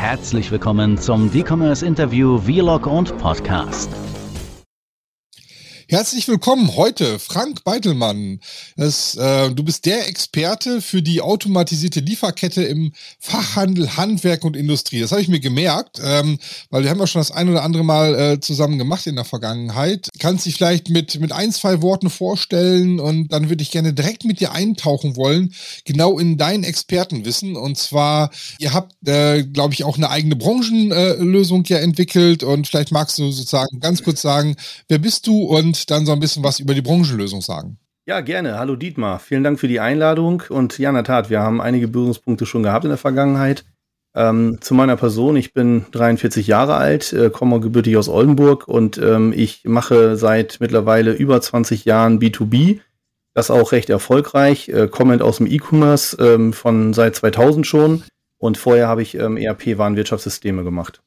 Herzlich willkommen zum D-Commerce Interview Vlog und Podcast. Herzlich willkommen heute, Frank Beitelmann. Das, äh, du bist der Experte für die automatisierte Lieferkette im Fachhandel, Handwerk und Industrie. Das habe ich mir gemerkt, ähm, weil wir haben ja schon das ein oder andere Mal äh, zusammen gemacht in der Vergangenheit. Kannst dich vielleicht mit, mit ein, zwei Worten vorstellen und dann würde ich gerne direkt mit dir eintauchen wollen, genau in dein Expertenwissen. Und zwar, ihr habt, äh, glaube ich, auch eine eigene Branchenlösung ja entwickelt und vielleicht magst du sozusagen ganz kurz sagen, wer bist du und dann so ein bisschen was über die Branchenlösung sagen. Ja, gerne. Hallo Dietmar. Vielen Dank für die Einladung. Und ja, in der Tat, wir haben einige Berührungspunkte schon gehabt in der Vergangenheit. Ähm, zu meiner Person, ich bin 43 Jahre alt, äh, komme gebürtig aus Oldenburg und ähm, ich mache seit mittlerweile über 20 Jahren B2B. Das auch recht erfolgreich, äh, kommend aus dem E-Commerce ähm, von seit 2000 schon. Und vorher habe ich ähm, ERP-Warenwirtschaftssysteme gemacht.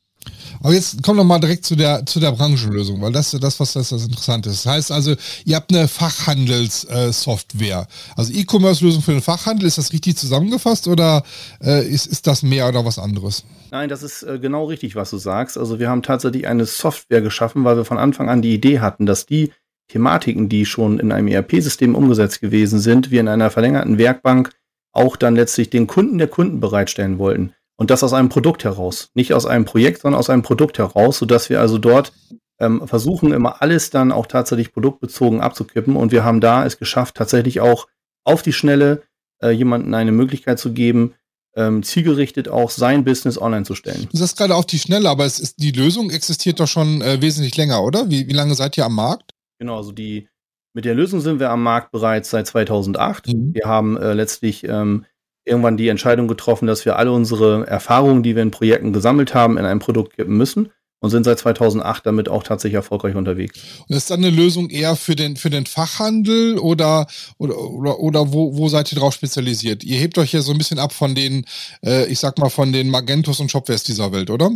Aber jetzt kommen wir mal direkt zu der, zu der Branchenlösung, weil das ist das, was das, das Interessante ist. Das heißt also, ihr habt eine Fachhandelssoftware. Äh, also E-Commerce-Lösung für den Fachhandel, ist das richtig zusammengefasst oder äh, ist, ist das mehr oder was anderes? Nein, das ist äh, genau richtig, was du sagst. Also wir haben tatsächlich eine Software geschaffen, weil wir von Anfang an die Idee hatten, dass die Thematiken, die schon in einem ERP-System umgesetzt gewesen sind, wir in einer verlängerten Werkbank auch dann letztlich den Kunden der Kunden bereitstellen wollten. Und das aus einem Produkt heraus. Nicht aus einem Projekt, sondern aus einem Produkt heraus, sodass wir also dort ähm, versuchen, immer alles dann auch tatsächlich produktbezogen abzukippen. Und wir haben da es geschafft, tatsächlich auch auf die Schnelle äh, jemanden eine Möglichkeit zu geben, ähm, zielgerichtet auch sein Business online zu stellen. Du sagst gerade auf die Schnelle, aber es ist, die Lösung existiert doch schon äh, wesentlich länger, oder? Wie, wie lange seid ihr am Markt? Genau, also die, mit der Lösung sind wir am Markt bereits seit 2008. Mhm. Wir haben äh, letztlich ähm, irgendwann die Entscheidung getroffen, dass wir alle unsere Erfahrungen, die wir in Projekten gesammelt haben, in ein Produkt kippen müssen und sind seit 2008 damit auch tatsächlich erfolgreich unterwegs. Und ist dann eine Lösung eher für den, für den Fachhandel oder, oder, oder, oder wo, wo seid ihr drauf spezialisiert? Ihr hebt euch ja so ein bisschen ab von den, äh, ich sag mal, von den Magentos und Shopwest dieser Welt, oder?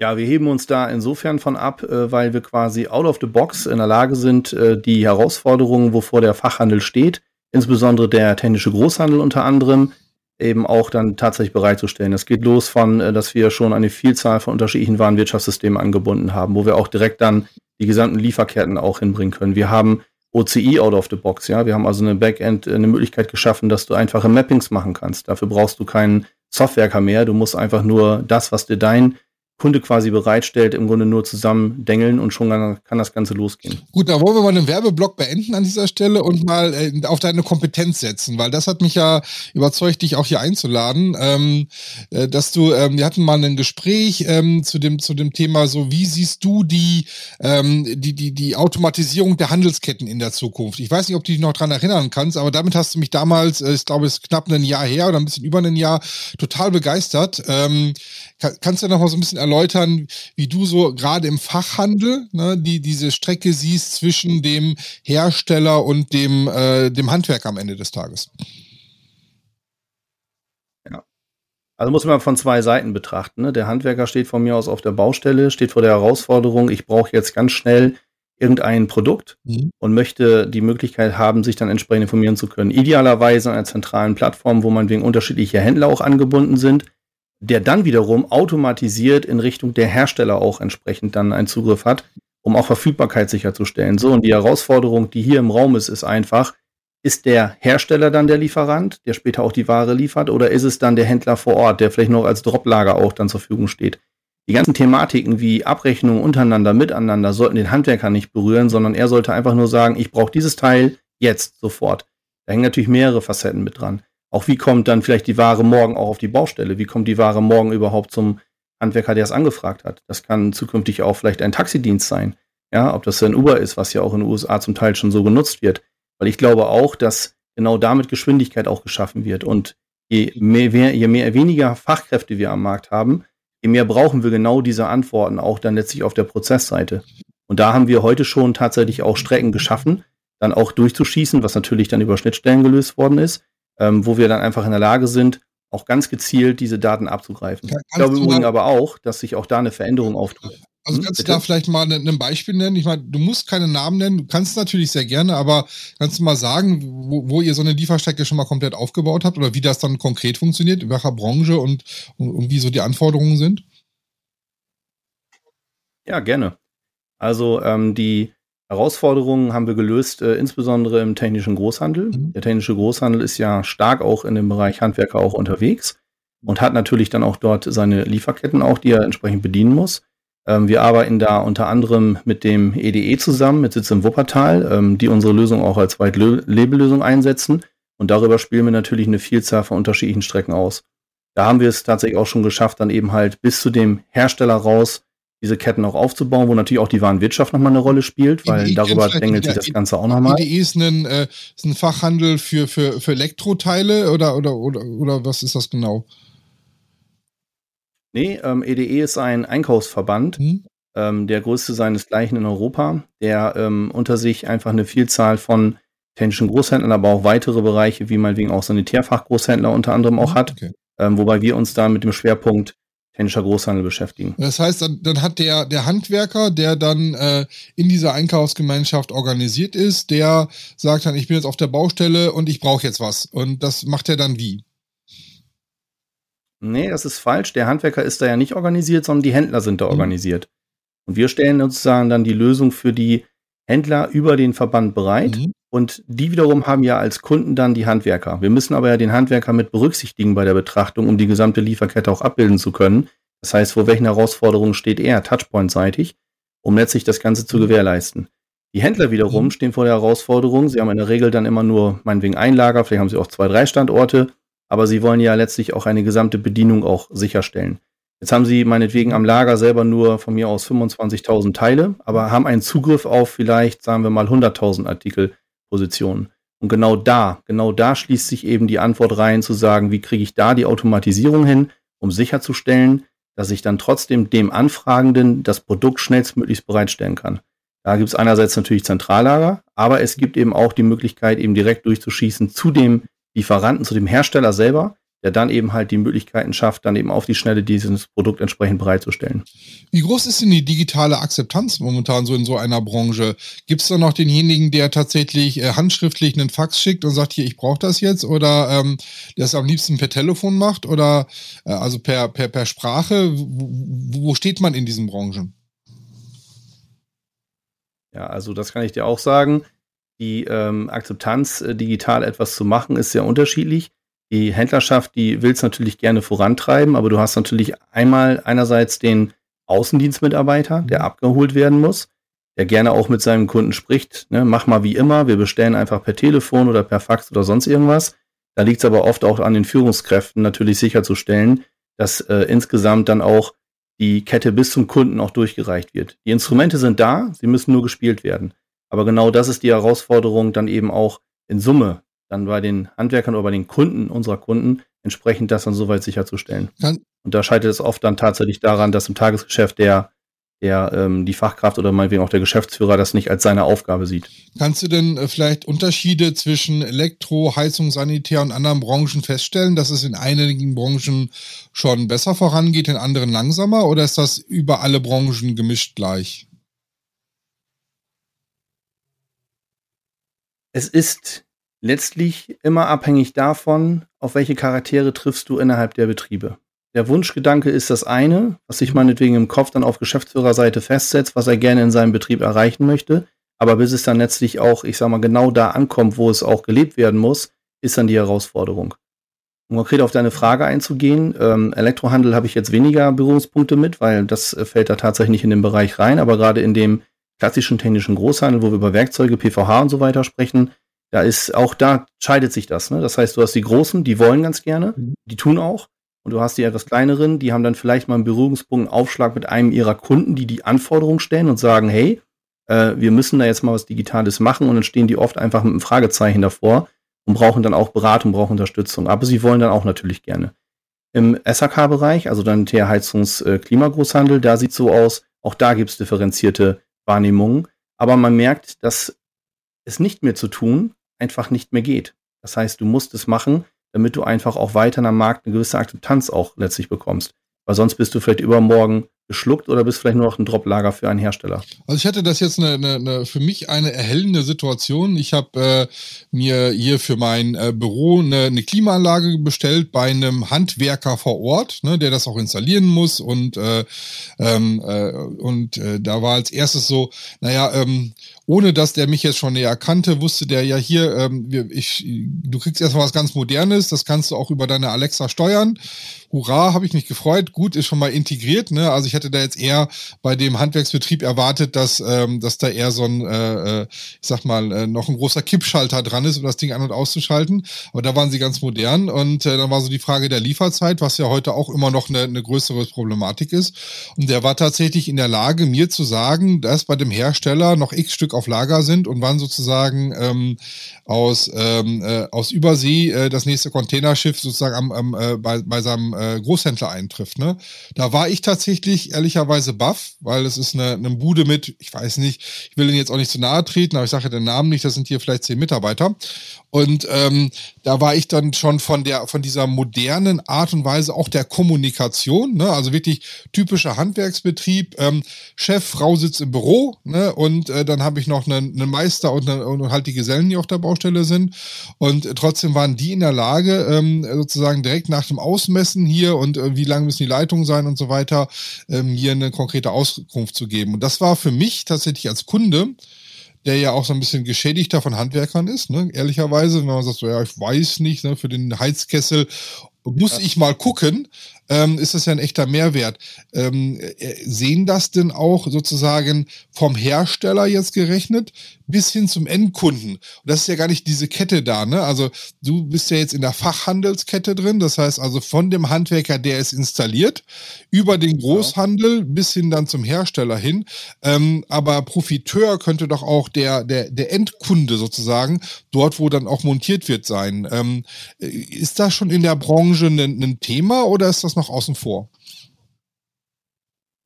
Ja, wir heben uns da insofern von ab, äh, weil wir quasi out of the box in der Lage sind, äh, die Herausforderungen, wovor der Fachhandel steht, insbesondere der technische Großhandel unter anderem, eben auch dann tatsächlich bereitzustellen. Das geht los von, äh, dass wir schon eine Vielzahl von unterschiedlichen Warenwirtschaftssystemen angebunden haben, wo wir auch direkt dann die gesamten Lieferketten auch hinbringen können. Wir haben OCI out of the box, ja. Wir haben also eine Backend, äh, eine Möglichkeit geschaffen, dass du einfache Mappings machen kannst. Dafür brauchst du keinen Softwareker mehr. Du musst einfach nur das, was dir dein Kunde quasi bereitstellt, im Grunde nur zusammen dengeln und schon kann das Ganze losgehen. Gut, da wollen wir mal den Werbeblock beenden an dieser Stelle und mal äh, auf deine Kompetenz setzen, weil das hat mich ja überzeugt, dich auch hier einzuladen, ähm, äh, dass du, ähm, wir hatten mal ein Gespräch ähm, zu dem zu dem Thema so, wie siehst du die ähm, die die die Automatisierung der Handelsketten in der Zukunft? Ich weiß nicht, ob du dich noch dran erinnern kannst, aber damit hast du mich damals, äh, ich glaube, es ist knapp ein Jahr her oder ein bisschen über ein Jahr, total begeistert. Ähm, kann, kannst du noch mal so ein bisschen erläutern, wie du so gerade im Fachhandel ne, die diese Strecke siehst zwischen dem Hersteller und dem, äh, dem Handwerk am Ende des Tages? Ja. Also muss man von zwei Seiten betrachten. Ne? Der Handwerker steht von mir aus auf der Baustelle, steht vor der Herausforderung, ich brauche jetzt ganz schnell irgendein Produkt mhm. und möchte die Möglichkeit haben, sich dann entsprechend informieren zu können. Idealerweise an einer zentralen Plattform, wo man wegen unterschiedlicher Händler auch angebunden sind der dann wiederum automatisiert in Richtung der Hersteller auch entsprechend dann einen Zugriff hat, um auch Verfügbarkeit sicherzustellen. So, und die Herausforderung, die hier im Raum ist, ist einfach, ist der Hersteller dann der Lieferant, der später auch die Ware liefert, oder ist es dann der Händler vor Ort, der vielleicht noch als Droplager auch dann zur Verfügung steht? Die ganzen Thematiken wie Abrechnung untereinander, miteinander sollten den Handwerker nicht berühren, sondern er sollte einfach nur sagen, ich brauche dieses Teil jetzt, sofort. Da hängen natürlich mehrere Facetten mit dran. Auch wie kommt dann vielleicht die Ware morgen auch auf die Baustelle? Wie kommt die Ware morgen überhaupt zum Handwerker, der es angefragt hat? Das kann zukünftig auch vielleicht ein Taxidienst sein. Ja, ob das ein Uber ist, was ja auch in den USA zum Teil schon so genutzt wird. Weil ich glaube auch, dass genau damit Geschwindigkeit auch geschaffen wird. Und je mehr, je mehr, weniger Fachkräfte wir am Markt haben, je mehr brauchen wir genau diese Antworten auch dann letztlich auf der Prozessseite. Und da haben wir heute schon tatsächlich auch Strecken geschaffen, dann auch durchzuschießen, was natürlich dann über Schnittstellen gelöst worden ist, ähm, wo wir dann einfach in der Lage sind, auch ganz gezielt diese Daten abzugreifen. Ja, ich glaube übrigens aber auch, dass sich auch da eine Veränderung auftut. Also hm, kannst bitte? du da vielleicht mal ein ne, Beispiel nennen? Ich meine, du musst keine Namen nennen, du kannst natürlich sehr gerne, aber kannst du mal sagen, wo, wo, ihr so eine Lieferstrecke schon mal komplett aufgebaut habt oder wie das dann konkret funktioniert, in welcher Branche und, und, und wie so die Anforderungen sind? Ja, gerne. Also ähm, die Herausforderungen haben wir gelöst, äh, insbesondere im technischen Großhandel. Mhm. Der technische Großhandel ist ja stark auch in dem Bereich Handwerker auch unterwegs und hat natürlich dann auch dort seine Lieferketten auch, die er entsprechend bedienen muss. Ähm, wir arbeiten da unter anderem mit dem EDE e zusammen, mit Sitz im Wuppertal, ähm, die unsere Lösung auch als White-Label-Lösung einsetzen. Und darüber spielen wir natürlich eine Vielzahl von unterschiedlichen Strecken aus. Da haben wir es tatsächlich auch schon geschafft, dann eben halt bis zu dem Hersteller raus diese Ketten auch aufzubauen, wo natürlich auch die Warenwirtschaft nochmal eine Rolle spielt, weil EDE darüber drängelt sich das Ganze auch nochmal. EDE ist ein, äh, ist ein Fachhandel für, für, für Elektroteile oder, oder, oder, oder was ist das genau? Nee, ähm, EDE e ist ein Einkaufsverband, mhm. ähm, der größte seinesgleichen in Europa, der ähm, unter sich einfach eine Vielzahl von technischen Großhändlern, aber auch weitere Bereiche, wie meinetwegen auch Sanitärfachgroßhändler unter anderem auch mhm, hat, okay. ähm, wobei wir uns da mit dem Schwerpunkt technischer Großhandel beschäftigen. Das heißt, dann, dann hat der, der Handwerker, der dann äh, in dieser Einkaufsgemeinschaft organisiert ist, der sagt dann, ich bin jetzt auf der Baustelle und ich brauche jetzt was. Und das macht er dann wie? Nee, das ist falsch. Der Handwerker ist da ja nicht organisiert, sondern die Händler sind da mhm. organisiert. Und wir stellen sozusagen dann die Lösung für die Händler über den Verband bereit. Mhm. Und die wiederum haben ja als Kunden dann die Handwerker. Wir müssen aber ja den Handwerker mit berücksichtigen bei der Betrachtung, um die gesamte Lieferkette auch abbilden zu können. Das heißt, vor welchen Herausforderungen steht er Touchpoint-seitig, um letztlich das Ganze zu mhm. gewährleisten. Die Händler wiederum mhm. stehen vor der Herausforderung. Sie haben in der Regel dann immer nur meinetwegen ein Lager, vielleicht haben sie auch zwei, drei Standorte aber sie wollen ja letztlich auch eine gesamte Bedienung auch sicherstellen. Jetzt haben sie meinetwegen am Lager selber nur von mir aus 25.000 Teile, aber haben einen Zugriff auf vielleicht, sagen wir mal, 100.000 Artikelpositionen. Und genau da, genau da schließt sich eben die Antwort rein, zu sagen, wie kriege ich da die Automatisierung hin, um sicherzustellen, dass ich dann trotzdem dem Anfragenden das Produkt schnellstmöglichst bereitstellen kann. Da gibt es einerseits natürlich Zentrallager, aber es gibt eben auch die Möglichkeit, eben direkt durchzuschießen zu dem Lieferanten, zu dem Hersteller selber, der dann eben halt die Möglichkeiten schafft, dann eben auf die Schnelle dieses Produkt entsprechend bereitzustellen. Wie groß ist denn die digitale Akzeptanz momentan so in so einer Branche? Gibt es da noch denjenigen, der tatsächlich äh, handschriftlich einen Fax schickt und sagt, hier, ich brauche das jetzt? Oder ähm, der es am liebsten per Telefon macht oder äh, also per, per, per Sprache? Wo, wo steht man in diesen Branchen? Ja, also das kann ich dir auch sagen die ähm, Akzeptanz, äh, digital etwas zu machen, ist sehr unterschiedlich. Die Händlerschaft, die will es natürlich gerne vorantreiben, aber du hast natürlich einmal einerseits den Außendienstmitarbeiter, der mhm. abgeholt werden muss, der gerne auch mit seinem Kunden spricht. Ne? Mach mal wie immer, wir bestellen einfach per Telefon oder per Fax oder sonst irgendwas. Da liegt es aber oft auch an den Führungskräften natürlich sicherzustellen, dass äh, insgesamt dann auch die Kette bis zum Kunden auch durchgereicht wird. Die Instrumente sind da, sie müssen nur gespielt werden. Aber genau das ist die Herausforderung, dann eben auch in Summe dann bei den Handwerkern oder bei den Kunden unserer Kunden entsprechend das dann soweit sicherzustellen. Kann und da scheitert es oft dann tatsächlich daran, dass im Tagesgeschäft der, der ähm, die Fachkraft oder meinetwegen auch der Geschäftsführer das nicht als seine Aufgabe sieht. Kannst du denn äh, vielleicht Unterschiede zwischen Elektro, Heizung, Sanitär und anderen Branchen feststellen, dass es in einigen Branchen schon besser vorangeht, in anderen langsamer oder ist das über alle Branchen gemischt gleich? es ist letztlich immer abhängig davon, auf welche Charaktere triffst du innerhalb der Betriebe. Der Wunschgedanke ist das eine, was sich meinetwegen im Kopf dann auf Geschäftsführerseite festsetzt, was er gerne in seinem Betrieb erreichen möchte. Aber bis es dann letztlich auch, ich sag mal, genau da ankommt, wo es auch gelebt werden muss, ist dann die Herausforderung. Um konkret auf deine Frage einzugehen, ähm, Elektrohandel habe ich jetzt weniger Berührungspunkte mit, weil das äh, fällt da tatsächlich nicht in den Bereich rein, aber gerade in dem klassischen technischen Großhandel, wo wir über Werkzeuge, PVH und so weiter sprechen, da ist auch da scheidet sich das. Ne? Das heißt, du hast die Großen, die wollen ganz gerne, mhm. die tun auch. Und du hast die etwas kleineren, die haben dann vielleicht mal einen Berührungspunkt, einen Aufschlag mit einem ihrer Kunden, die die Anforderungen stellen und sagen, hey, äh, wir müssen da jetzt mal was Digitales machen. Und dann stehen die oft einfach mit einem Fragezeichen davor und brauchen dann auch Beratung, brauchen Unterstützung. Aber sie wollen dann auch natürlich gerne. Im SAK-Bereich, also dann der Heizungs-Klimagroßhandel, äh, da sieht so aus, auch da gibt es differenzierte Wahrnehmungen. Aber man merkt, dass es nicht mehr zu tun einfach nicht mehr geht. Das heißt, du musst es machen, damit du einfach auch weiter am Markt eine gewisse Akzeptanz auch letztlich bekommst. Weil sonst bist du vielleicht übermorgen geschluckt oder bist vielleicht nur noch ein Droplager für einen Hersteller? Also ich hatte das jetzt eine, eine, eine für mich eine erhellende Situation. Ich habe äh, mir hier für mein äh, Büro eine, eine Klimaanlage bestellt bei einem Handwerker vor Ort, ne, der das auch installieren muss und äh, ähm, äh, und äh, da war als erstes so, naja, ähm, ohne dass der mich jetzt schon näher kannte, wusste der ja hier, ähm, ich, du kriegst erstmal was ganz Modernes, das kannst du auch über deine Alexa steuern. Hurra, habe ich mich gefreut. Gut, ist schon mal integriert. Ne? Also ich hätte da jetzt eher bei dem Handwerksbetrieb erwartet, dass, ähm, dass da eher so ein, äh, äh, ich sag mal, äh, noch ein großer Kippschalter dran ist, um das Ding an- und auszuschalten. Aber da waren sie ganz modern. Und äh, dann war so die Frage der Lieferzeit, was ja heute auch immer noch eine, eine größere Problematik ist. Und der war tatsächlich in der Lage, mir zu sagen, dass bei dem Hersteller noch x Stück auf Lager sind und wann sozusagen ähm, aus, ähm, äh, aus Übersee äh, das nächste Containerschiff sozusagen am, am, äh, bei, bei seinem äh, Großhändler eintrifft. Ne? Da war ich tatsächlich ehrlicherweise baff, weil es ist eine, eine Bude mit, ich weiß nicht, ich will Ihnen jetzt auch nicht zu nahe treten, aber ich sage den Namen nicht, das sind hier vielleicht zehn Mitarbeiter. Und ähm, da war ich dann schon von der von dieser modernen Art und Weise auch der Kommunikation, ne? also wirklich typischer Handwerksbetrieb. Ähm, Chef, Frau sitzt im Büro, ne? und äh, dann habe ich noch einen, einen Meister und, eine, und halt die Gesellen, die auf der Baustelle sind. Und trotzdem waren die in der Lage, ähm, sozusagen direkt nach dem Ausmessen hier und äh, wie lang müssen die Leitungen sein und so weiter, ähm, hier eine konkrete Auskunft zu geben. Und das war für mich tatsächlich als Kunde der ja auch so ein bisschen geschädigter von Handwerkern ist, ne? ehrlicherweise, wenn man sagt, so, ja, ich weiß nicht, ne, für den Heizkessel muss ich mal gucken, ähm, ist das ja ein echter Mehrwert. Ähm, äh, sehen das denn auch sozusagen vom Hersteller jetzt gerechnet bis hin zum Endkunden? Und das ist ja gar nicht diese Kette da, ne? Also du bist ja jetzt in der Fachhandelskette drin, das heißt also von dem Handwerker, der es installiert, über den Großhandel bis hin dann zum Hersteller hin. Ähm, aber Profiteur könnte doch auch der, der, der Endkunde sozusagen, dort wo dann auch montiert wird, sein. Ähm, äh, ist das schon in der Branche ein, ein Thema oder ist das noch außen vor?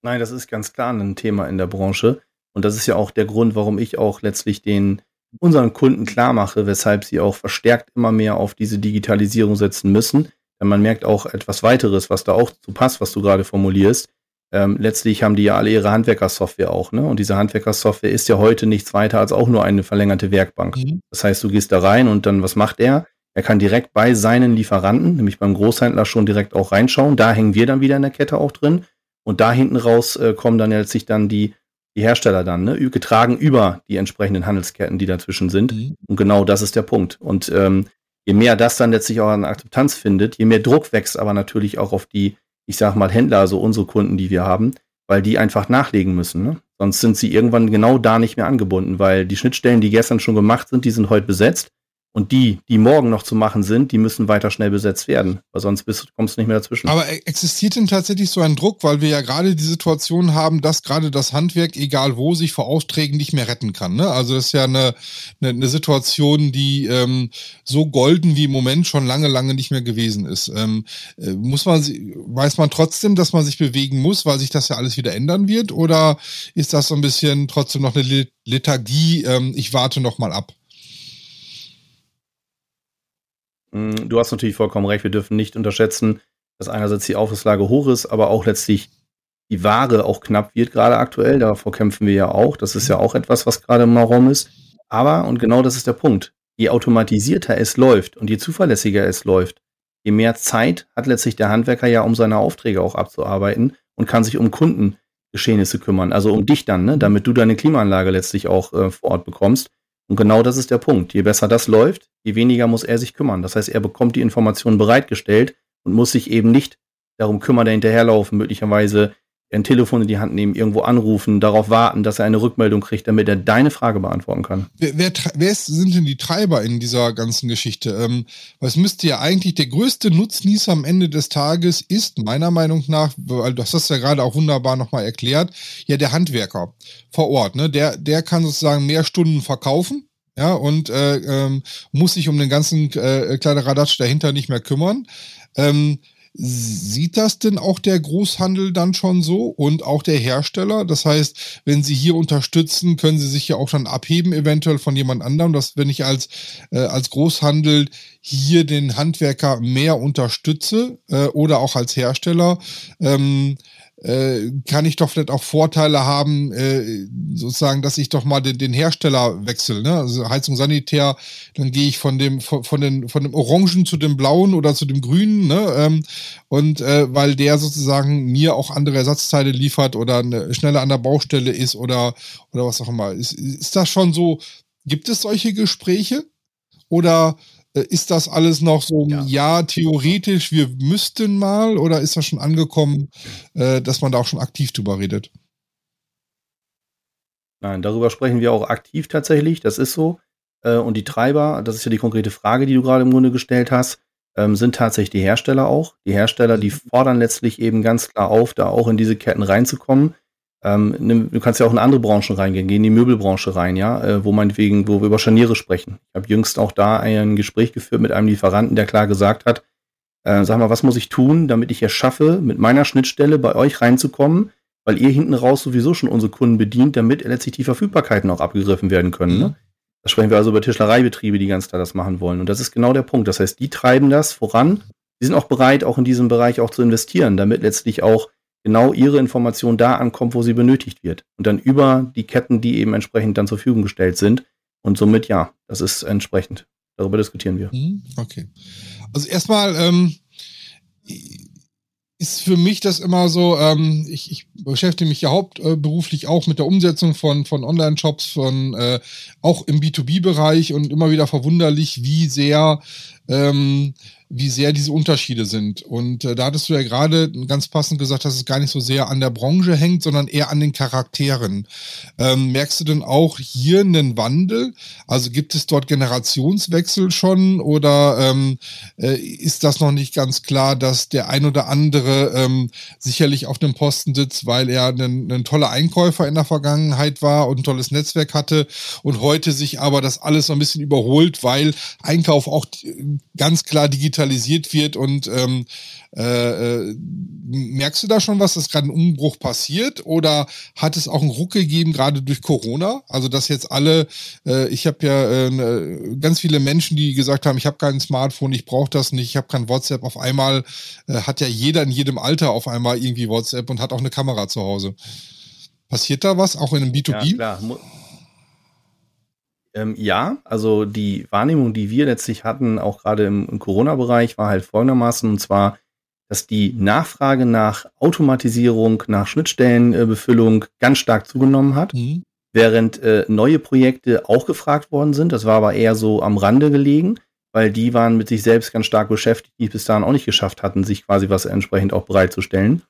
Nein, das ist ganz klar ein Thema in der Branche. Und das ist ja auch der Grund, warum ich auch letztlich den unseren Kunden klar mache, weshalb sie auch verstärkt immer mehr auf diese Digitalisierung setzen müssen. Denn man merkt auch etwas weiteres, was da auch zu passt, was du gerade formulierst. Ähm, letztlich haben die ja alle ihre Handwerkersoftware auch, ne? Und diese Handwerkersoftware ist ja heute nichts weiter als auch nur eine verlängerte Werkbank. Mhm. Das heißt, du gehst da rein und dann, was macht er? Er kann direkt bei seinen Lieferanten, nämlich beim Großhändler, schon direkt auch reinschauen. Da hängen wir dann wieder in der Kette auch drin. Und da hinten raus äh, kommen dann letztlich dann die, die Hersteller dann, ne, getragen über die entsprechenden Handelsketten, die dazwischen sind. Mhm. Und genau das ist der Punkt. Und ähm, je mehr das dann letztlich auch an Akzeptanz findet, je mehr Druck wächst aber natürlich auch auf die, ich sag mal, Händler, also unsere Kunden, die wir haben, weil die einfach nachlegen müssen. Ne? Sonst sind sie irgendwann genau da nicht mehr angebunden, weil die Schnittstellen, die gestern schon gemacht sind, die sind heute besetzt. Und die, die morgen noch zu machen sind, die müssen weiter schnell besetzt werden, weil sonst bist, kommst du nicht mehr dazwischen. Aber e-, existiert denn tatsächlich so ein Druck, weil wir ja gerade die Situation haben, dass gerade das Handwerk, egal wo, sich vor Aufträgen nicht mehr retten kann. Ne? Also das ist ja eine, eine, eine Situation, die ähm, so golden wie im Moment schon lange, lange nicht mehr gewesen ist. Ähm, äh, muss man, weiß man trotzdem, dass man sich bewegen muss, weil sich das ja alles wieder ändern wird? Oder ist das so ein bisschen trotzdem noch eine Lethargie? Ähm, ich warte noch mal ab. Du hast natürlich vollkommen recht, wir dürfen nicht unterschätzen, dass einerseits die Auftragslage hoch ist, aber auch letztlich die Ware auch knapp wird, gerade aktuell. Davor kämpfen wir ja auch. Das ist ja auch etwas, was gerade im Raum ist. Aber, und genau das ist der Punkt, je automatisierter es läuft und je zuverlässiger es läuft, je mehr Zeit hat letztlich der Handwerker ja, um seine Aufträge auch abzuarbeiten und kann sich um Kundengeschehnisse kümmern, also um dich dann, ne, damit du deine Klimaanlage letztlich auch äh, vor Ort bekommst. Und genau das ist der Punkt. Je besser das läuft, je weniger muss er sich kümmern. Das heißt, er bekommt die Informationen bereitgestellt und muss sich eben nicht darum kümmern, da hinterherlaufen, möglicherweise ein Telefon in die Hand nehmen, irgendwo anrufen, darauf warten, dass er eine Rückmeldung kriegt, damit er deine Frage beantworten kann. Wer, wer, wer sind denn die Treiber in dieser ganzen Geschichte? Ähm, was müsste ja eigentlich der größte Nutznießer am Ende des Tages ist, meiner Meinung nach, weil du hast das ja gerade auch wunderbar nochmal erklärt, ja der Handwerker vor Ort. Ne? Der, der kann sozusagen mehr Stunden verkaufen, ja, und äh, ähm, muss sich um den ganzen äh, Kleiderradatsch dahinter nicht mehr kümmern. Ähm, Sieht das denn auch der Großhandel dann schon so und auch der Hersteller? Das heißt, wenn Sie hier unterstützen, können Sie sich ja auch schon abheben, eventuell von jemand anderem, dass wenn ich als, äh, als Großhandel hier den Handwerker mehr unterstütze äh, oder auch als Hersteller, ähm, äh, kann ich doch vielleicht auch Vorteile haben, äh, sozusagen, dass ich doch mal den, den Hersteller wechsle, ne? Also Heizung Sanitär, dann gehe ich von dem, von, von, den, von dem Orangen zu dem Blauen oder zu dem Grünen, ne? Ähm, und äh, weil der sozusagen mir auch andere Ersatzteile liefert oder eine, schneller an der Baustelle ist oder, oder was auch immer. Ist, ist das schon so, gibt es solche Gespräche? Oder ist das alles noch so, ja. ja. theoretisch, wir müssten mal, oder ist das schon angekommen, äh, dass man da auch schon aktiv drüber redet? Nein, darüber sprechen wir auch aktiv tatsächlich, das ist so. Äh, und die Treiber, das ist ja die konkrete Frage, die du gerade im Grunde gestellt hast, ähm, sind tatsächlich die Hersteller auch. Die Hersteller, die mhm. fordern letztlich eben ganz klar auf, da auch in diese Ketten reinzukommen. Ähm, du kannst ja auch in andere Branchen reingehen, geh in die Möbelbranche rein, ja, äh, wo meinetwegen, wo wir über Scharniere sprechen. Ich habe jüngst auch da ein Gespräch geführt mit einem Lieferanten, der klar gesagt hat, äh, sag mal, was muss ich tun, damit ich es schaffe, mit meiner Schnittstelle bei euch reinzukommen, weil ihr hinten raus sowieso schon unsere Kunden bedient, damit letztlich die Verfügbarkeiten auch abgegriffen werden können. Ne? Da sprechen wir also über Tischlereibetriebe, die ganz klar das machen wollen. Und das ist genau der Punkt. Das heißt, die treiben das voran. Die sind auch bereit, auch in diesem Bereich auch zu investieren, damit letztlich auch genau ihre Information da ankommt, wo sie benötigt wird. Und dann über die Ketten, die eben entsprechend dann zur Verfügung gestellt sind. Und somit ja, das ist entsprechend. Darüber diskutieren wir. Mhm, okay. Also erstmal ähm, ist für mich das immer so, ähm, ich, ich beschäftige mich ja hauptberuflich auch mit der Umsetzung von, von Online-Shops, von äh, auch im B2B-Bereich und immer wieder verwunderlich, wie sehr ähm, wie sehr diese Unterschiede sind. Und äh, da hattest du ja gerade ganz passend gesagt, dass es gar nicht so sehr an der Branche hängt, sondern eher an den Charakteren. Ähm, merkst du denn auch hier einen Wandel? Also gibt es dort Generationswechsel schon oder ähm, äh, ist das noch nicht ganz klar, dass der ein oder andere ähm, sicherlich auf dem Posten sitzt, weil er ein, toller Einkäufer in der Vergangenheit war und ein tolles Netzwerk hatte und heute sich aber das alles so ein bisschen überholt, weil Einkauf auch ganz klar digital digitalisiert wird und ähm, äh, äh, merkst du da schon was, dass gerade ein Umbruch passiert oder hat es auch einen Ruck gegeben, gerade durch Corona? Also dass jetzt alle, äh, ich habe ja äh, ne, ganz viele Menschen, die gesagt haben, ich habe kein Smartphone, ich brauche das nicht, ich habe kein WhatsApp. Auf einmal äh, hat ja jeder in jedem Alter auf einmal irgendwie WhatsApp und hat auch eine Kamera zu Hause. Passiert da was, auch in einem B2B? Ja, klar. Ähm, ja, also die Wahrnehmung, die wir letztlich hatten, auch gerade im, im Corona-Bereich, war halt folgendermaßen, und zwar, dass die Nachfrage nach Automatisierung, nach Schnittstellenbefüllung ganz stark zugenommen hat, mhm. während äh, neue Projekte auch gefragt worden sind. Das war aber eher so am Rande gelegen, weil die waren mit sich selbst ganz stark beschäftigt, die bis dahin auch nicht geschafft hatten, sich quasi was entsprechend auch bereitzustellen.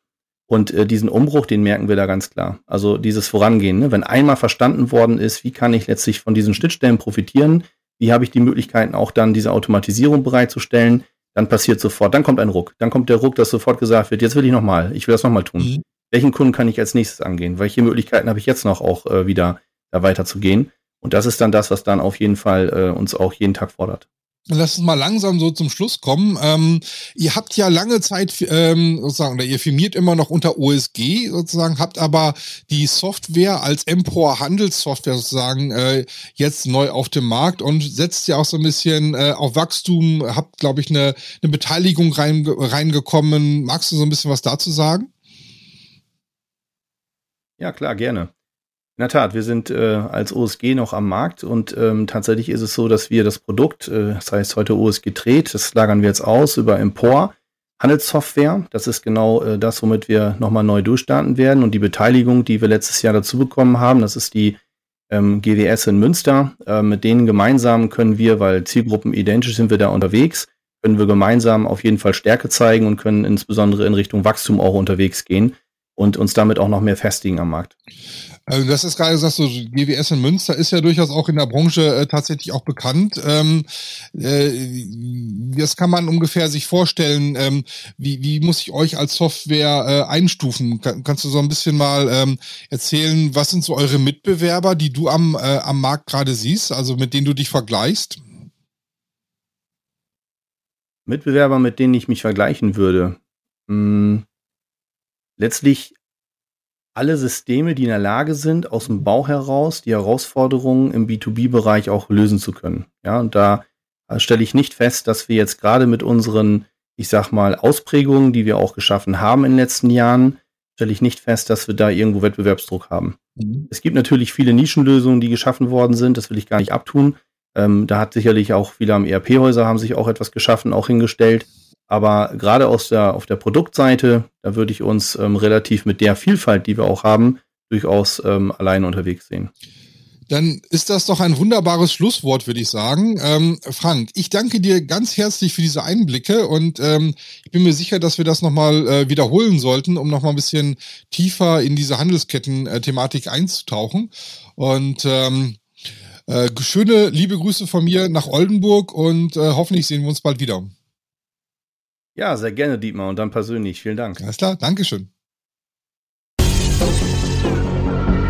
Und äh, diesen Umbruch, den merken wir da ganz klar. Also dieses Vorangehen. Ne? Wenn einmal verstanden worden ist, wie kann ich letztlich von diesen Schnittstellen profitieren, wie habe ich die Möglichkeiten auch dann diese Automatisierung bereitzustellen, dann passiert sofort, dann kommt ein Ruck. Dann kommt der Ruck, dass sofort gesagt wird, jetzt will ich nochmal, ich will das nochmal tun. Mhm. Welchen Kunden kann ich als nächstes angehen? Welche Möglichkeiten habe ich jetzt noch auch äh, wieder da weiterzugehen? Und das ist dann das, was dann auf jeden Fall äh, uns auch jeden Tag fordert. Lass uns mal langsam so zum Schluss kommen. Ähm, ihr habt ja lange Zeit ähm, sozusagen, oder ihr firmiert immer noch unter OSG sozusagen, habt aber die Software als Empor Handelssoftware sozusagen äh, jetzt neu auf dem Markt und setzt ja auch so ein bisschen äh, auf Wachstum, habt, glaube ich, eine, eine Beteiligung rein, reingekommen. Magst du so ein bisschen was dazu sagen? Ja, klar, gerne. In der Tat, wir sind äh, als OSG noch am Markt und ähm, tatsächlich ist es so, dass wir das Produkt, äh, das heißt heute OSG Trade, das lagern wir jetzt aus über Empor, Handelssoftware. Das ist genau äh, das, womit wir nochmal neu durchstarten werden. Und die Beteiligung, die wir letztes Jahr dazu bekommen haben, das ist die ähm, GWS in Münster. Äh, mit denen gemeinsam können wir, weil Zielgruppen identisch sind wir da unterwegs, können wir gemeinsam auf jeden Fall Stärke zeigen und können insbesondere in Richtung Wachstum auch unterwegs gehen und uns damit auch noch mehr festigen am Markt. Also das ist gerade gesagt, so GWS in Münster ist ja durchaus auch in der Branche äh, tatsächlich auch bekannt. Ähm, äh, das kann man ungefähr sich vorstellen. Ähm, wie, wie muss ich euch als Software äh, einstufen? Kann, kannst du so ein bisschen mal ähm, erzählen, was sind so eure Mitbewerber, die du am, äh, am Markt gerade siehst, also mit denen du dich vergleichst? Mitbewerber, mit denen ich mich vergleichen würde. Hm, letztlich alle Systeme, die in der Lage sind, aus dem Bau heraus die Herausforderungen im B2B-Bereich auch lösen zu können. Ja, und da stelle ich nicht fest, dass wir jetzt gerade mit unseren, ich sag mal, Ausprägungen, die wir auch geschaffen haben in den letzten Jahren, stelle ich nicht fest, dass wir da irgendwo Wettbewerbsdruck haben. Mhm. Es gibt natürlich viele Nischenlösungen, die geschaffen worden sind, das will ich gar nicht abtun. Ähm, da hat sicherlich auch viele am ERP-Häuser haben sich auch etwas geschaffen, auch hingestellt. Aber gerade aus der, auf der Produktseite, da würde ich uns ähm, relativ mit der Vielfalt, die wir auch haben, durchaus ähm, alleine unterwegs sehen. Dann ist das doch ein wunderbares Schlusswort, würde ich sagen. Ähm, Frank, ich danke dir ganz herzlich für diese Einblicke und ähm, ich bin mir sicher, dass wir das nochmal äh, wiederholen sollten, um nochmal ein bisschen tiefer in diese Handelsketten-Thematik einzutauchen. Und ähm, äh, schöne liebe Grüße von mir nach Oldenburg und äh, hoffentlich sehen wir uns bald wieder. Ja, sehr gerne, Dietmar, und dann persönlich. Vielen Dank. Alles klar, Dankeschön.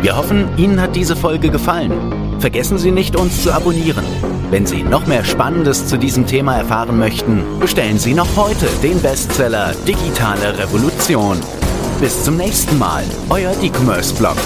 Wir hoffen, Ihnen hat diese Folge gefallen. Vergessen Sie nicht, uns zu abonnieren. Wenn Sie noch mehr Spannendes zu diesem Thema erfahren möchten, bestellen Sie noch heute den Bestseller Digitale Revolution. Bis zum nächsten Mal, euer D-Commerce-Blog.